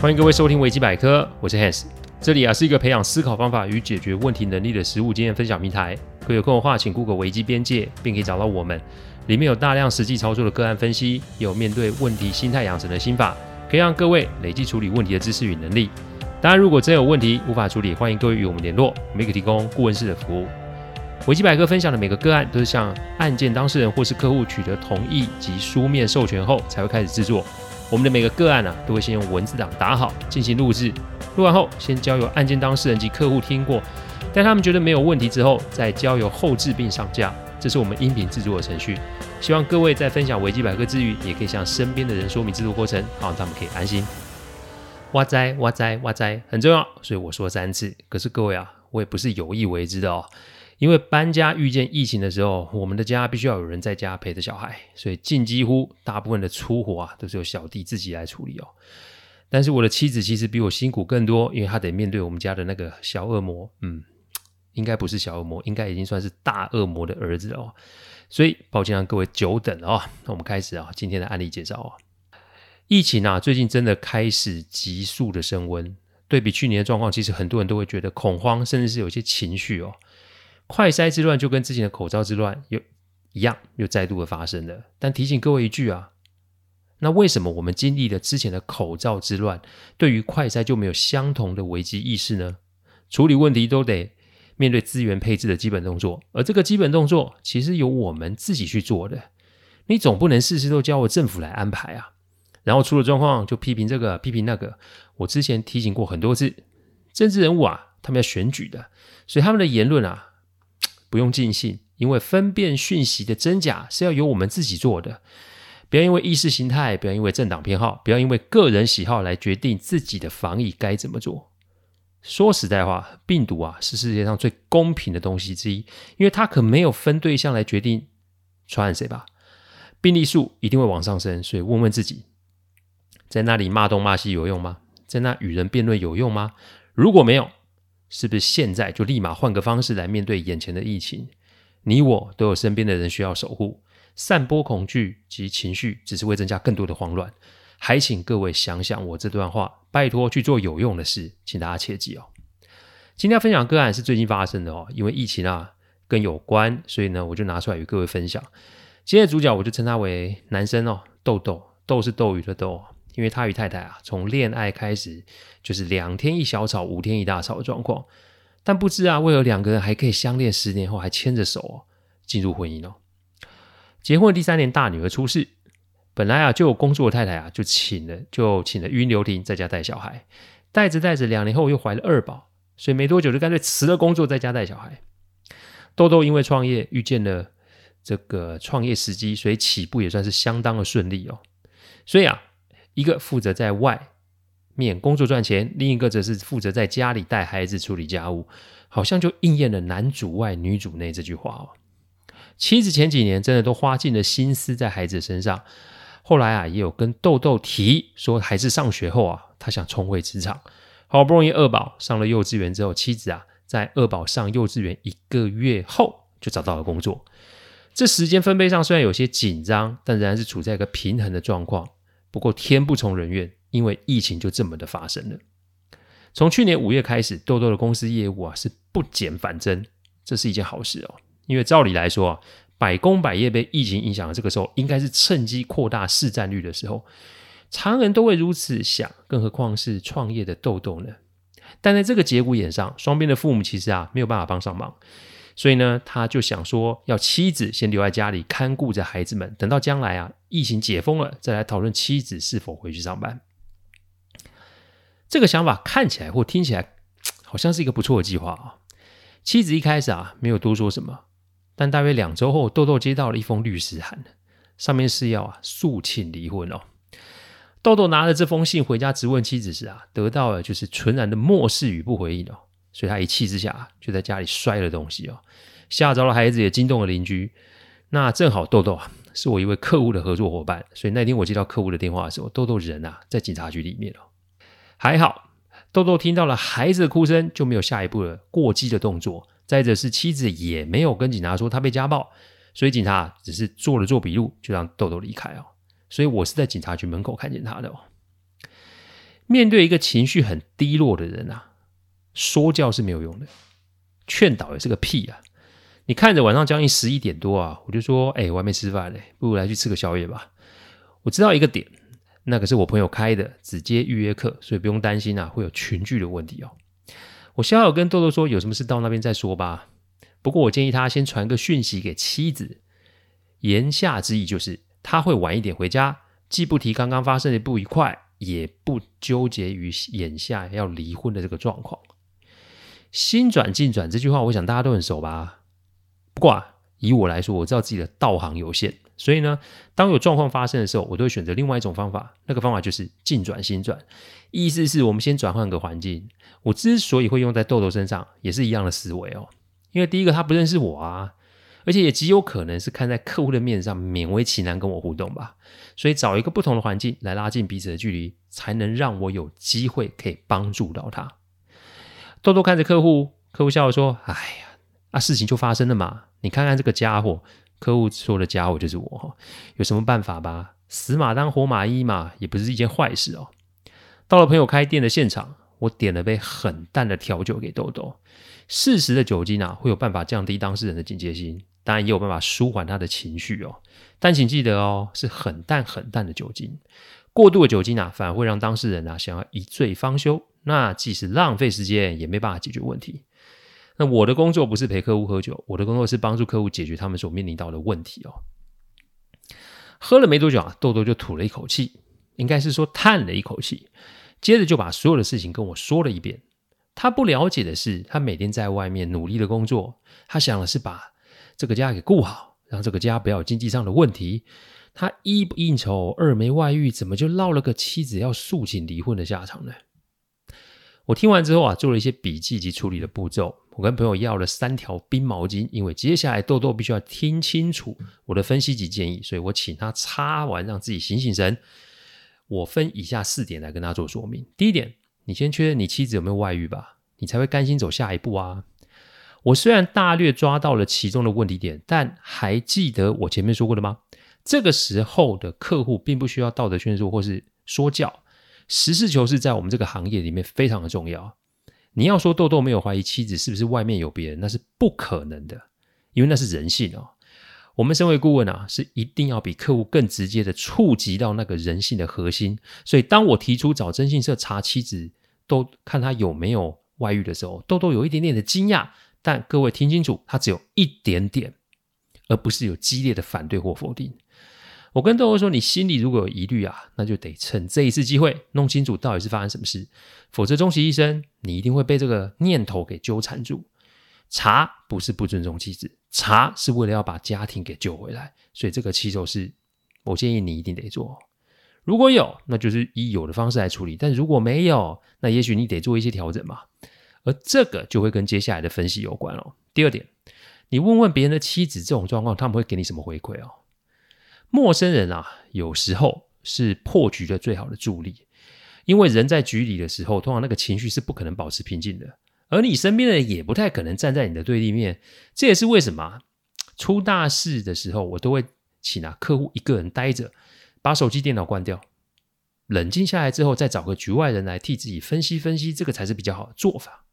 欢迎各位收听维基百科，我是 Hans，这里啊是一个培养思考方法与解决问题能力的实务经验分享平台。各位有空的话，请 Google 维基边界，并可以找到我们。里面有大量实际操作的个案分析，有面对问题心态养成的心法，可以让各位累积处理问题的知识与能力。当然，如果真有问题无法处理，欢迎各位与我们联络，我们可提供顾问式的服务。维基百科分享的每个个案都是向案件当事人或是客户取得同意及书面授权后才会开始制作。我们的每个个案啊，都会先用文字档打好进行录制，录完后先交由案件当事人及客户听过，待他们觉得没有问题之后，再交由后制并上架。这是我们音频制作的程序。希望各位在分享维基百科之余，也可以向身边的人说明制作过程，好让他们可以安心。哇哉哇哉哇哉，很重要，所以我说三次。可是各位啊，我也不是有意为之的哦。因为搬家遇见疫情的时候，我们的家必须要有人在家陪着小孩，所以近几乎大部分的粗活啊，都是由小弟自己来处理哦。但是我的妻子其实比我辛苦更多，因为她得面对我们家的那个小恶魔，嗯，应该不是小恶魔，应该已经算是大恶魔的儿子哦。所以抱歉让各位久等了哦。那我们开始啊，今天的案例介绍啊。疫情啊，最近真的开始急速的升温。对比去年的状况，其实很多人都会觉得恐慌，甚至是有些情绪哦。快筛之乱就跟之前的口罩之乱又一样，又再度的发生了。但提醒各位一句啊，那为什么我们经历了之前的口罩之乱，对于快筛就没有相同的危机意识呢？处理问题都得面对资源配置的基本动作，而这个基本动作其实由我们自己去做的。你总不能事事都交由政府来安排啊。然后出了状况就批评这个批评那个，我之前提醒过很多次，政治人物啊，他们要选举的，所以他们的言论啊，不用尽信，因为分辨讯息的真假是要由我们自己做的。不要因为意识形态，不要因为政党偏好，不要因为个人喜好来决定自己的防疫该怎么做。说实在话，病毒啊是世界上最公平的东西之一，因为它可没有分对象来决定传染谁吧。病例数一定会往上升，所以问问自己。在那里骂东骂西有用吗？在那与人辩论有用吗？如果没有，是不是现在就立马换个方式来面对眼前的疫情？你我都有身边的人需要守护，散播恐惧及情绪只是会增加更多的慌乱。还请各位想想我这段话，拜托去做有用的事，请大家切记哦。今天要分享个案是最近发生的哦，因为疫情啊跟有关，所以呢我就拿出来与各位分享。今天的主角我就称他为男生哦，豆豆，豆是斗鱼的豆。因为他与太太啊，从恋爱开始就是两天一小吵，五天一大吵的状况，但不知啊，为何两个人还可以相恋十年后还牵着手哦，进入婚姻哦。结婚第三年，大女儿出世，本来啊就有工作的太太啊，就请了就请了育婴留停，在家带小孩，带着带着，两年后又怀了二宝，所以没多久就干脆辞了工作，在家带小孩。豆豆因为创业遇见了这个创业时机，所以起步也算是相当的顺利哦。所以啊。一个负责在外面工作赚钱，另一个则是负责在家里带孩子、处理家务，好像就应验了“男主外，女主内”这句话哦。妻子前几年真的都花尽了心思在孩子身上，后来啊，也有跟豆豆提说，孩子上学后啊，他想重回职场。好不容易二宝上了幼稚园之后，妻子啊，在二宝上幼稚园一个月后就找到了工作。这时间分配上虽然有些紧张，但仍然是处在一个平衡的状况。不过天不从人愿，因为疫情就这么的发生了。从去年五月开始，豆豆的公司业务啊是不减反增，这是一件好事哦。因为照理来说啊，百工百业被疫情影响的这个时候，应该是趁机扩大市占率的时候。常人都会如此想，更何况是创业的豆豆呢？但在这个节骨眼上，双边的父母其实啊没有办法帮上忙。所以呢，他就想说，要妻子先留在家里看顾着孩子们，等到将来啊，疫情解封了，再来讨论妻子是否回去上班。这个想法看起来或听起来好像是一个不错的计划啊。妻子一开始啊，没有多说什么，但大约两周后，豆豆接到了一封律师函，上面是要啊诉请离婚哦。豆豆拿着这封信回家质问妻子时啊，得到的就是纯然的漠视与不回应哦。所以他一气之下就在家里摔了东西哦，吓着了孩子，也惊动了邻居。那正好豆豆啊是我一位客户的合作伙伴，所以那天我接到客户的电话的时候，豆豆人啊在警察局里面哦。还好豆豆听到了孩子的哭声，就没有下一步的过激的动作。再者是妻子也没有跟警察说他被家暴，所以警察只是做了做笔录，就让豆豆离开哦。所以我是在警察局门口看见他的哦。面对一个情绪很低落的人啊，说教是没有用的，劝导也是个屁啊！你看着晚上将近十一点多啊，我就说，哎，我还没吃饭嘞，不如来去吃个宵夜吧。我知道一个点，那个是我朋友开的，只接预约课，所以不用担心啊，会有群聚的问题哦。我逍遥跟豆豆说，有什么事到那边再说吧。不过我建议他先传个讯息给妻子，言下之意就是他会晚一点回家，既不提刚刚发生的不愉快，也不纠结于眼下要离婚的这个状况。心转境转这句话，我想大家都很熟吧？不过啊，以我来说，我知道自己的道行有限，所以呢，当有状况发生的时候，我都会选择另外一种方法。那个方法就是境转心转，意思是我们先转换个环境。我之所以会用在豆豆身上，也是一样的思维哦。因为第一个他不认识我啊，而且也极有可能是看在客户的面子上勉为其难跟我互动吧，所以找一个不同的环境来拉近彼此的距离，才能让我有机会可以帮助到他。豆豆看着客户，客户笑着说：“哎呀，啊事情就发生了嘛，你看看这个家伙。”客户说的家伙就是我，有什么办法吧？死马当活马医嘛，也不是一件坏事哦。到了朋友开店的现场，我点了杯很淡的调酒给豆豆。适时的酒精啊，会有办法降低当事人的警戒心，当然也有办法舒缓他的情绪哦。但请记得哦，是很淡很淡的酒精，过度的酒精啊，反而会让当事人啊想要一醉方休，那即使浪费时间，也没办法解决问题。那我的工作不是陪客户喝酒，我的工作是帮助客户解决他们所面临到的问题哦。喝了没多久啊，豆豆就吐了一口气，应该是说叹了一口气，接着就把所有的事情跟我说了一遍。他不了解的是，他每天在外面努力的工作，他想的是把这个家给顾好，让这个家不要有经济上的问题。他一不应酬，二没外遇，怎么就落了个妻子要诉请离婚的下场呢？我听完之后啊，做了一些笔记及处理的步骤。我跟朋友要了三条冰毛巾，因为接下来豆豆必须要听清楚我的分析及建议，所以我请他擦完，让自己醒醒神。我分以下四点来跟他做说明。第一点。你先确认你妻子有没有外遇吧，你才会甘心走下一步啊。我虽然大略抓到了其中的问题点，但还记得我前面说过的吗？这个时候的客户并不需要道德劝说或是说教，实事求是在我们这个行业里面非常的重要。你要说豆豆没有怀疑妻子是不是外面有别人，那是不可能的，因为那是人性哦。我们身为顾问啊，是一定要比客户更直接的触及到那个人性的核心。所以当我提出找征信社查妻子，都看他有没有外遇的时候，豆豆有一点点的惊讶，但各位听清楚，他只有一点点，而不是有激烈的反对或否定。我跟豆豆说，你心里如果有疑虑啊，那就得趁这一次机会弄清楚到底是发生什么事，否则终其一生，你一定会被这个念头给纠缠住。查不是不尊重妻子，查是为了要把家庭给救回来，所以这个起手式，我建议你一定得做。如果有，那就是以有的方式来处理；但如果没有，那也许你得做一些调整嘛。而这个就会跟接下来的分析有关哦。第二点，你问问别人的妻子这种状况，他们会给你什么回馈哦？陌生人啊，有时候是破局的最好的助力，因为人在局里的时候，通常那个情绪是不可能保持平静的，而你身边的人也不太可能站在你的对立面。这也是为什么出大事的时候，我都会请啊客户一个人待着。把手机、电脑关掉，冷静下来之后，再找个局外人来替自己分析分析，这个才是比较好的做法。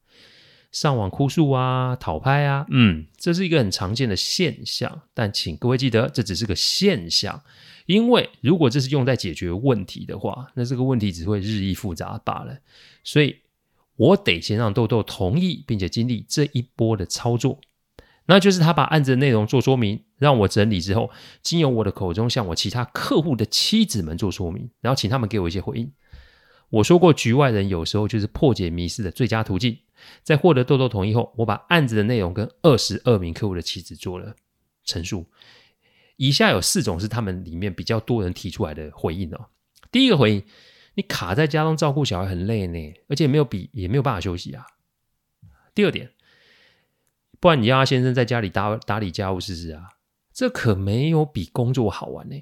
上网哭诉啊、讨拍啊，嗯，这是一个很常见的现象。但请各位记得，这只是个现象，因为如果这是用在解决问题的话，那这个问题只会日益复杂罢了。所以我得先让豆豆同意，并且经历这一波的操作。那就是他把案子的内容做说明，让我整理之后，经由我的口中向我其他客户的妻子们做说明，然后请他们给我一些回应。我说过，局外人有时候就是破解迷思的最佳途径。在获得豆豆同意后，我把案子的内容跟二十二名客户的妻子做了陈述。以下有四种是他们里面比较多人提出来的回应哦。第一个回应：你卡在家中照顾小孩很累呢，而且没有比也没有办法休息啊。第二点。不然你让他先生在家里打打理家务试试啊，这可没有比工作好玩呢。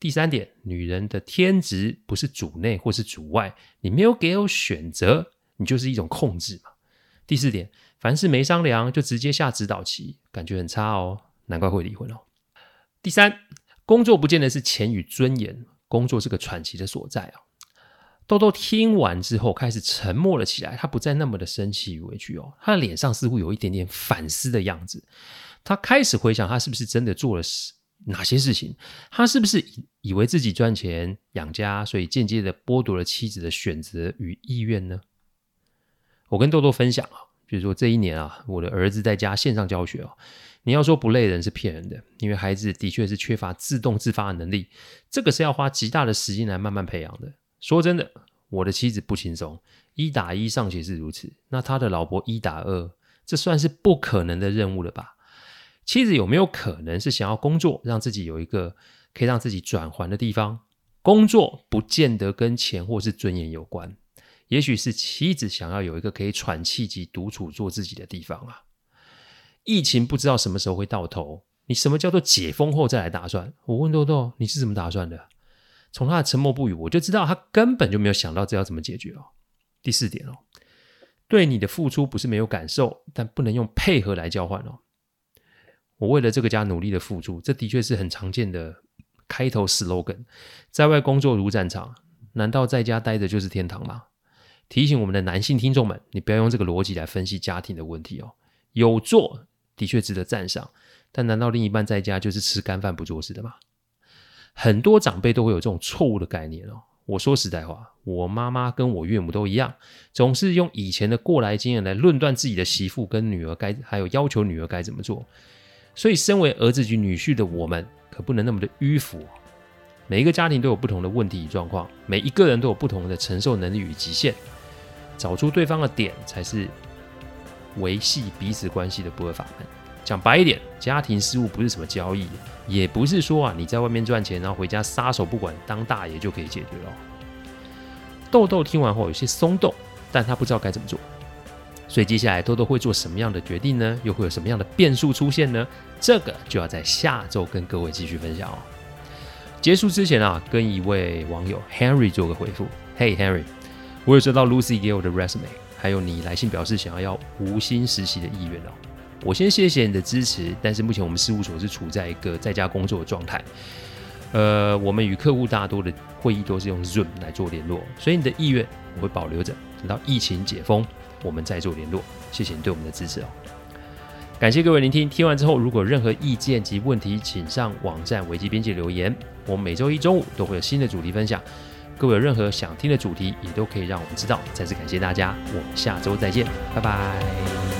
第三点，女人的天职不是主内或是主外，你没有给我选择，你就是一种控制嘛。第四点，凡事没商量就直接下指导棋，感觉很差哦，难怪会离婚哦。第三，工作不见得是钱与尊严，工作是个喘息的所在啊。豆豆听完之后开始沉默了起来，他不再那么的生气与委屈哦，他的脸上似乎有一点点反思的样子。他开始回想，他是不是真的做了哪些事情？他是不是以以为自己赚钱养家，所以间接的剥夺了妻子的选择与意愿呢？我跟豆豆分享啊。比如说这一年啊，我的儿子在家线上教学哦。你要说不累人是骗人的，因为孩子的确是缺乏自动自发的能力，这个是要花极大的时间来慢慢培养的。说真的，我的妻子不轻松，一打一尚且是如此，那他的老婆一打二，这算是不可能的任务了吧？妻子有没有可能是想要工作，让自己有一个可以让自己转圜的地方？工作不见得跟钱或是尊严有关。也许是妻子想要有一个可以喘气及独处做自己的地方啊。疫情不知道什么时候会到头，你什么叫做解封后再来打算？我问豆豆，你是怎么打算的？从他的沉默不语，我就知道他根本就没有想到这要怎么解决哦。第四点哦，对你的付出不是没有感受，但不能用配合来交换哦。我为了这个家努力的付出，这的确是很常见的开头 slogan。在外工作如战场，难道在家待着就是天堂吗？提醒我们的男性听众们，你不要用这个逻辑来分析家庭的问题哦。有做的确值得赞赏，但难道另一半在家就是吃干饭不做事的吗？很多长辈都会有这种错误的概念哦。我说实在话，我妈妈跟我岳母都一样，总是用以前的过来经验来论断自己的媳妇跟女儿该，还有要求女儿该怎么做。所以，身为儿子及女婿的我们，可不能那么的迂腐。每一个家庭都有不同的问题与状况，每一个人都有不同的承受能力与极限。找出对方的点，才是维系彼此关系的不二法门。讲白一点，家庭事务不是什么交易，也不是说啊你在外面赚钱，然后回家撒手不管当大爷就可以解决了。豆豆听完后有些松动，但他不知道该怎么做。所以接下来豆豆会做什么样的决定呢？又会有什么样的变数出现呢？这个就要在下周跟各位继续分享哦。结束之前啊，跟一位网友 Henry 做个回复。Hey Henry。我有收到 Lucy 给我的 resume，还有你来信表示想要要无薪实习的意愿哦。我先谢谢你的支持，但是目前我们事务所是处在一个在家工作的状态。呃，我们与客户大多的会议都是用 Zoom 来做联络，所以你的意愿我会保留着，等到疫情解封，我们再做联络。谢谢你对我们的支持哦。感谢各位聆听，听完之后如果任何意见及问题，请上网站危机边界留言。我们每周一中午都会有新的主题分享。各位有任何想听的主题，也都可以让我们知道。再次感谢大家，我们下周再见，拜拜。